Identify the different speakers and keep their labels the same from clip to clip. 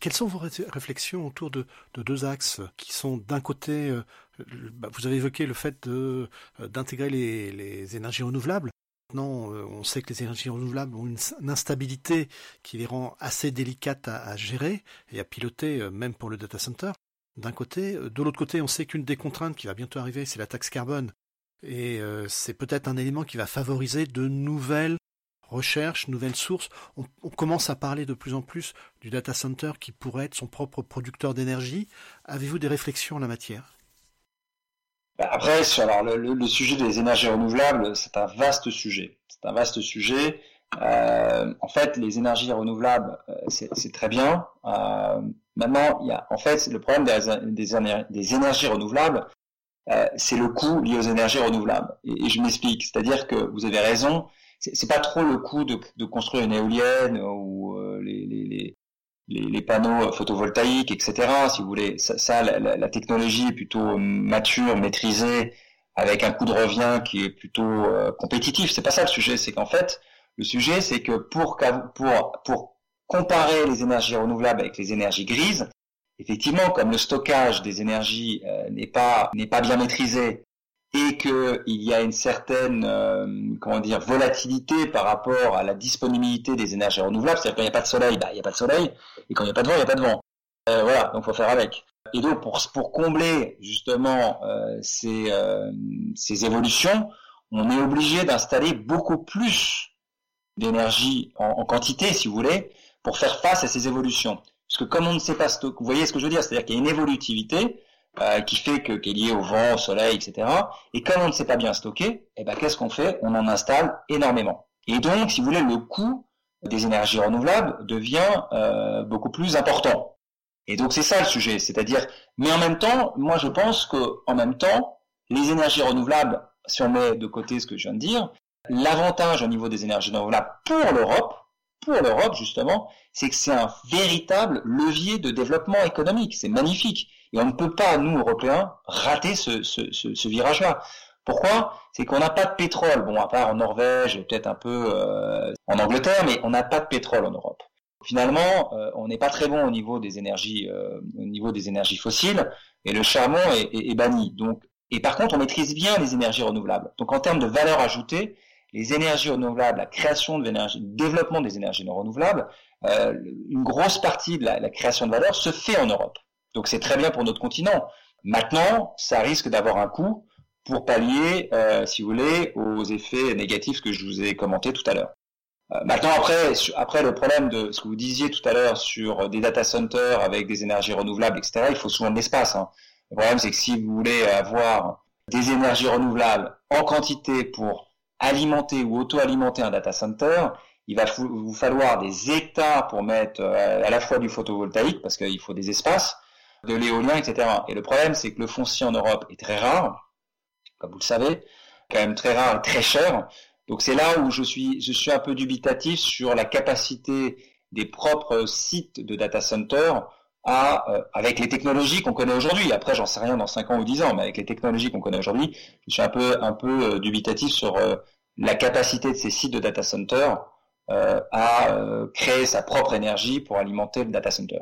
Speaker 1: Quelles sont vos réflexions autour de, deux axes qui sont d'un côté, euh, bah, vous avez évoqué le fait d'intégrer les, énergies renouvelables. Maintenant, on sait que les énergies renouvelables ont une, instabilité qui les rend assez délicates à, gérer et à piloter, même pour le data center. D'un côté, de l'autre côté, on sait qu'une des contraintes qui va bientôt arriver, c'est la taxe carbone et euh, c'est peut-être un élément qui va favoriser de nouvelles recherches, nouvelles sources. On, commence à parler de plus en plus du data center qui pourrait être son propre producteur d'énergie. Avez-vous des réflexions en la matière?
Speaker 2: Bah, Après, alors, le, sujet des énergies renouvelables, c'est un vaste sujet. C'est un vaste sujet. Euh, en fait, les énergies renouvelables, euh, c'est très bien. maintenant, il y a, en fait, le problème des, énergies renouvelables, euh, c'est le coût lié aux énergies renouvelables. Et, je m'explique, c'est-à-dire que vous avez raison, c'est pas trop le coût de, construire une éolienne ou euh, les, les, panneaux photovoltaïques, etc. Si vous voulez, ça, la, technologie est plutôt mature, maîtrisée, avec un coût de revient qui est plutôt euh, compétitif. C'est pas ça le sujet, c'est qu'en fait, le sujet, c'est que pour, pour, pour comparer les énergies renouvelables avec les énergies grises, effectivement, comme le stockage des énergies euh, n'est pas n'est pas bien maîtrisé et qu'il y a une certaine euh, comment dire volatilité par rapport à la disponibilité des énergies renouvelables, c'est-à-dire quand il n'y a pas de soleil, bah, il n'y a pas de soleil, et quand il n'y a pas de vent, il n'y a pas de vent. Euh, voilà, donc faut faire avec. Et donc pour pour combler justement ces ces évolutions, on est obligé d'installer beaucoup plus d'énergie en, en, quantité, si vous voulez, pour faire face à ces évolutions. Parce que comme on ne sait pas vous voyez ce que je veux dire, c'est-à-dire qu'il y a une évolutivité euh, qui fait que qui est liée au vent, au soleil, etc. Et comme on ne sait pas bien stocker, eh ben qu'est-ce qu'on fait? On en installe énormément. Et donc, si vous voulez, le coût des énergies renouvelables devient euh, beaucoup plus important. Et donc c'est ça le sujet, c'est-à-dire, mais en même temps, moi je pense que en même temps, les énergies renouvelables, si on met de côté ce que je viens de dire, l'avantage au niveau des énergies renouvelables pour l'Europe, pour l'Europe justement, c'est que c'est un véritable levier de développement économique. C'est magnifique. Et on ne peut pas, nous, Européens, rater ce, ce, ce, virage-là. Pourquoi? C'est qu'on n'a pas de pétrole. Bon, à part en Norvège et peut-être un peu euh, en Angleterre, mais on n'a pas de pétrole en Europe. Finalement, euh, on n'est pas très bon au niveau des énergies, euh, au niveau des énergies fossiles, et le charbon est, est, est, banni. Donc, et par contre, on maîtrise bien les énergies renouvelables. Donc, en termes de valeur ajoutée, les énergies renouvelables, la création de l'énergie, le développement des énergies renouvelables, euh, une grosse partie de la, création de valeur se fait en Europe. Donc c'est très bien pour notre continent. Maintenant, ça risque d'avoir un coût pour pallier, euh, si vous voulez, aux effets négatifs que je vous ai commentés tout à l'heure. Euh, maintenant, après, après le problème de ce que vous disiez tout à l'heure sur des data centers avec des énergies renouvelables, etc., il faut souvent de l'espace. Hein. Le problème, c'est que si vous voulez avoir des énergies renouvelables en quantité pour alimenter ou auto-alimenter un data center, il va vous falloir des hectares pour mettre euh, à la fois du photovoltaïque, parce qu'il faut des espaces, de l'éolien, etc. Et le problème, c'est que le foncier en Europe est très rare, comme vous le savez, quand même très rare et très cher. Donc c'est là où je suis, je suis un peu dubitatif sur la capacité des propres sites de data center euh, avec les technologies qu'on connaît aujourd'hui. Après, j'en sais rien dans 5 ans ou 10 ans, mais avec les technologies qu'on connaît aujourd'hui, je suis un peu, un peu euh, dubitatif sur la capacité de ces sites de data center euh, à euh, créer sa propre énergie pour alimenter le data center.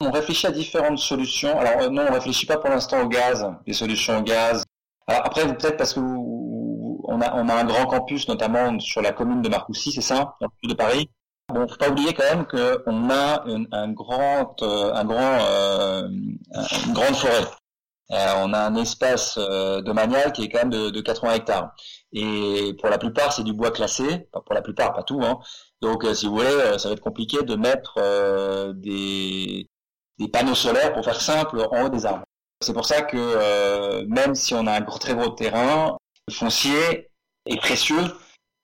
Speaker 2: On réfléchit à différentes solutions. Alors euh, non, on réfléchit pas pour l'instant au gaz, des solutions au gaz. Alors après, peut-être parce que on a, on a un grand campus, notamment sur la commune de Marcoussis, c'est ça, dans le sud de Paris? Bon, faut pas oublier quand même qu'on a un grand, un grand, une grande forêt. Euh, on a un espace euh, domanial qui est quand même de, de, 80 hectares. Et pour la plupart, c'est du bois classé. pour la plupart, pas tout. Hein. Donc, euh, si vous voulez, ça va être compliqué de mettre des, des, panneaux solaires, pour faire simple, en haut des arbres. C'est pour ça que même si on a un très gros terrain, le foncier est précieux.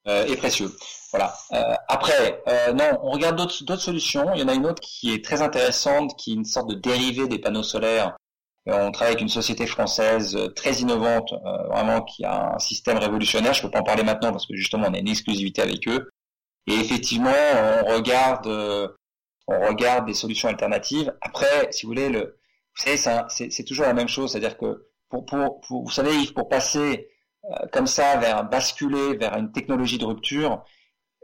Speaker 2: est précieux. Voilà. après, non, on regarde d'autres solutions. Il y en a une autre qui est très intéressante, qui est une sorte de dérivé des panneaux solaires on travaille avec une société française euh, très innovante, euh, vraiment qui a un système révolutionnaire. Je ne peux pas en parler maintenant parce que justement on a une exclusivité avec eux. Et effectivement, on regarde, euh, on regarde des solutions alternatives. Après, si vous voulez, le, vous savez, c'est toujours la même chose, c'est-à-dire que pour, pour, vous savez, pour passer comme ça vers basculer vers une technologie de rupture,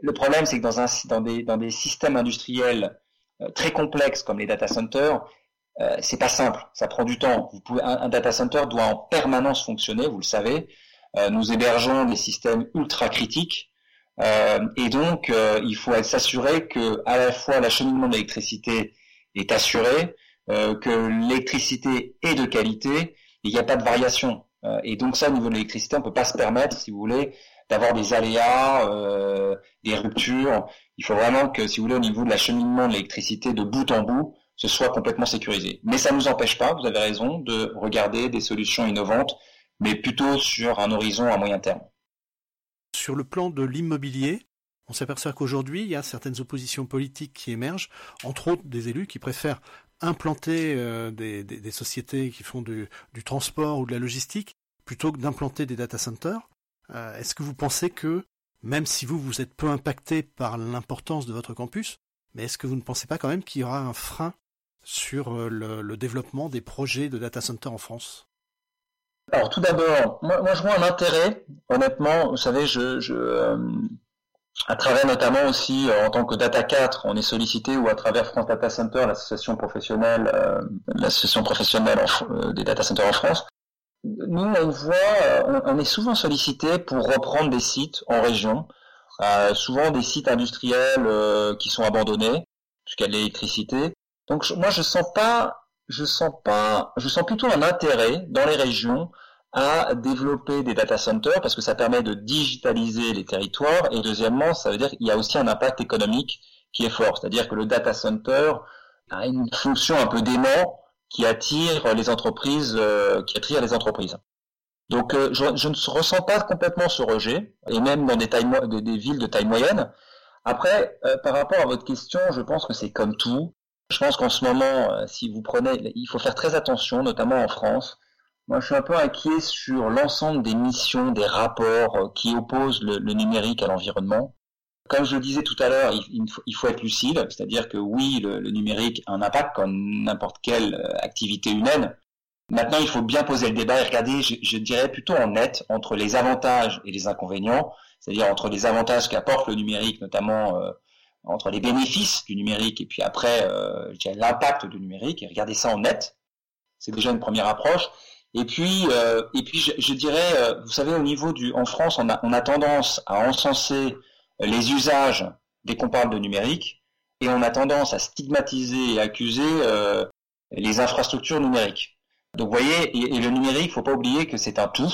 Speaker 2: le problème c'est que dans un dans des dans des systèmes industriels très complexes comme les data centers, euh, c'est pas simple, ça prend du temps. Vous pouvez, un, data center doit en permanence fonctionner, vous le savez. Euh, nous hébergeons des systèmes ultra critiques euh, et donc il faut s'assurer que à la fois l'acheminement de l'électricité est assuré, que l'électricité est de qualité, il n'y a pas de variation. et donc ça, au niveau de l'électricité, on peut pas se permettre, si vous voulez, d'avoir des aléas, des ruptures. Il faut vraiment que, si vous voulez, au niveau de l'acheminement de l'électricité de bout en bout, ce soit complètement sécurisé. Mais ça ne nous empêche pas, vous avez raison, de regarder des solutions innovantes, mais plutôt sur un horizon à moyen terme.
Speaker 1: Sur le plan de l'immobilier, on s'aperçoit qu'aujourd'hui, il y a certaines oppositions politiques qui émergent, entre autres des élus qui préfèrent implanter euh, des, sociétés qui font du, transport ou de la logistique plutôt que d'implanter des data centers. Euh, est-ce que vous pensez que, même si vous, vous êtes peu impacté par l'importance de votre campus, mais est-ce que vous ne pensez pas quand même qu'il y aura un frein sur euh, le, développement des projets de data center en France?
Speaker 2: Alors tout d'abord, moi, je vois un intérêt, honnêtement, vous savez, je, euh, à travers notamment aussi en tant que Data 4, on est sollicité ou à travers France Data Center, l'association professionnelle, l'association professionnelle des data centers en France. Nous, on voit, on, est souvent sollicité pour reprendre des sites en région, souvent des sites industriels qui sont abandonnés puisqu'il y a de l'électricité, donc moi je sens pas, je sens pas, je sens plutôt un intérêt dans les régions à développer des data centers parce que ça permet de digitaliser les territoires. Et deuxièmement ça veut dire qu'il y a aussi un impact économique qui est fort, c'est-à-dire que le data center a une fonction un peu d'aimant qui attire les entreprises, euh, qui attire les entreprises. Donc euh, je, ne ressens pas complètement ce rejet et même dans des, villes de taille moyenne. Après, euh, par rapport à votre question, je pense que c'est comme tout. Je pense qu'en ce moment, si vous prenez, il faut faire très attention, notamment en France. Moi, je suis un peu inquiet sur l'ensemble des missions, des rapports qui opposent le, numérique à l'environnement. Comme je le disais tout à l'heure, il, faut être lucide, c'est-à-dire que oui, le, numérique a un impact comme n'importe quelle euh, activité humaine. Maintenant, il faut bien poser le débat et regarder, je, dirais plutôt en net, entre les avantages et les inconvénients, c'est-à-dire entre les avantages qu'apporte le numérique, notamment entre les bénéfices du numérique et puis après euh, l'impact du numérique et regarder ça en net. C'est déjà une première approche. Et puis, euh, et puis je, dirais, euh, vous savez, au niveau du, en France, on a, on a tendance à encenser les usages dès qu'on parle de numérique, et on a tendance à stigmatiser et accuser les infrastructures numériques. Donc, vous voyez, et, et le numérique, faut pas oublier que c'est un tout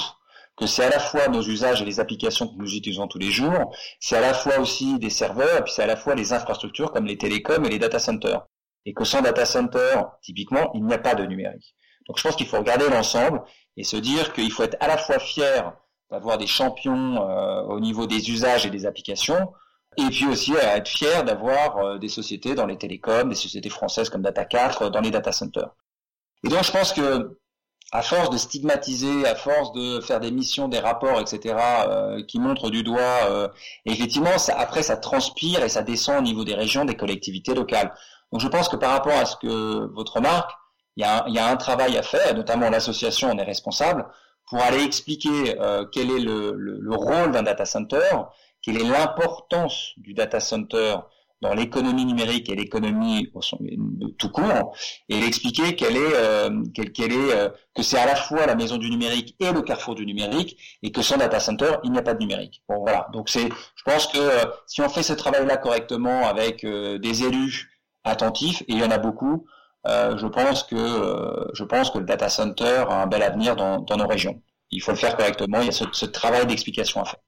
Speaker 2: que c'est à la fois nos usages et les applications que nous utilisons tous les jours, c'est à la fois aussi des serveurs, et puis c'est à la fois les infrastructures comme les télécoms et les data centers. Et que sans data center, typiquement, il n'y a pas de numérique. Donc je pense qu'il faut regarder l'ensemble et se dire qu'il faut être à la fois fier d'avoir des champions euh, au niveau des usages et des applications, et puis aussi à être fier d'avoir euh, des sociétés dans les télécoms, des sociétés françaises comme Data 4 dans les data centers. Et donc je pense que à force de stigmatiser, à force de faire des missions, des rapports, etc., euh, qui montrent du doigt, euh, effectivement, ça, après, ça transpire et ça descend au niveau des régions, des collectivités locales. Donc, je pense que par rapport à ce que votre remarque, il y a il y a un travail à faire, notamment l'association en est responsable, pour aller expliquer euh, quel est le, le, le rôle d'un data center, quelle est l'importance du data center dans l'économie numérique et l'économie tout court, et il expliquait qu'elle est, euh, est euh, que c'est à la fois la maison du numérique et le carrefour du numérique, et que sans data center, il n'y a pas de numérique. Bon voilà, donc c'est, je pense que euh, si on fait ce travail-là correctement avec des élus attentifs, et il y en a beaucoup, je pense que je pense que le data center a un bel avenir dans, nos régions. Il faut le faire correctement. Il y a ce travail d'explication à faire.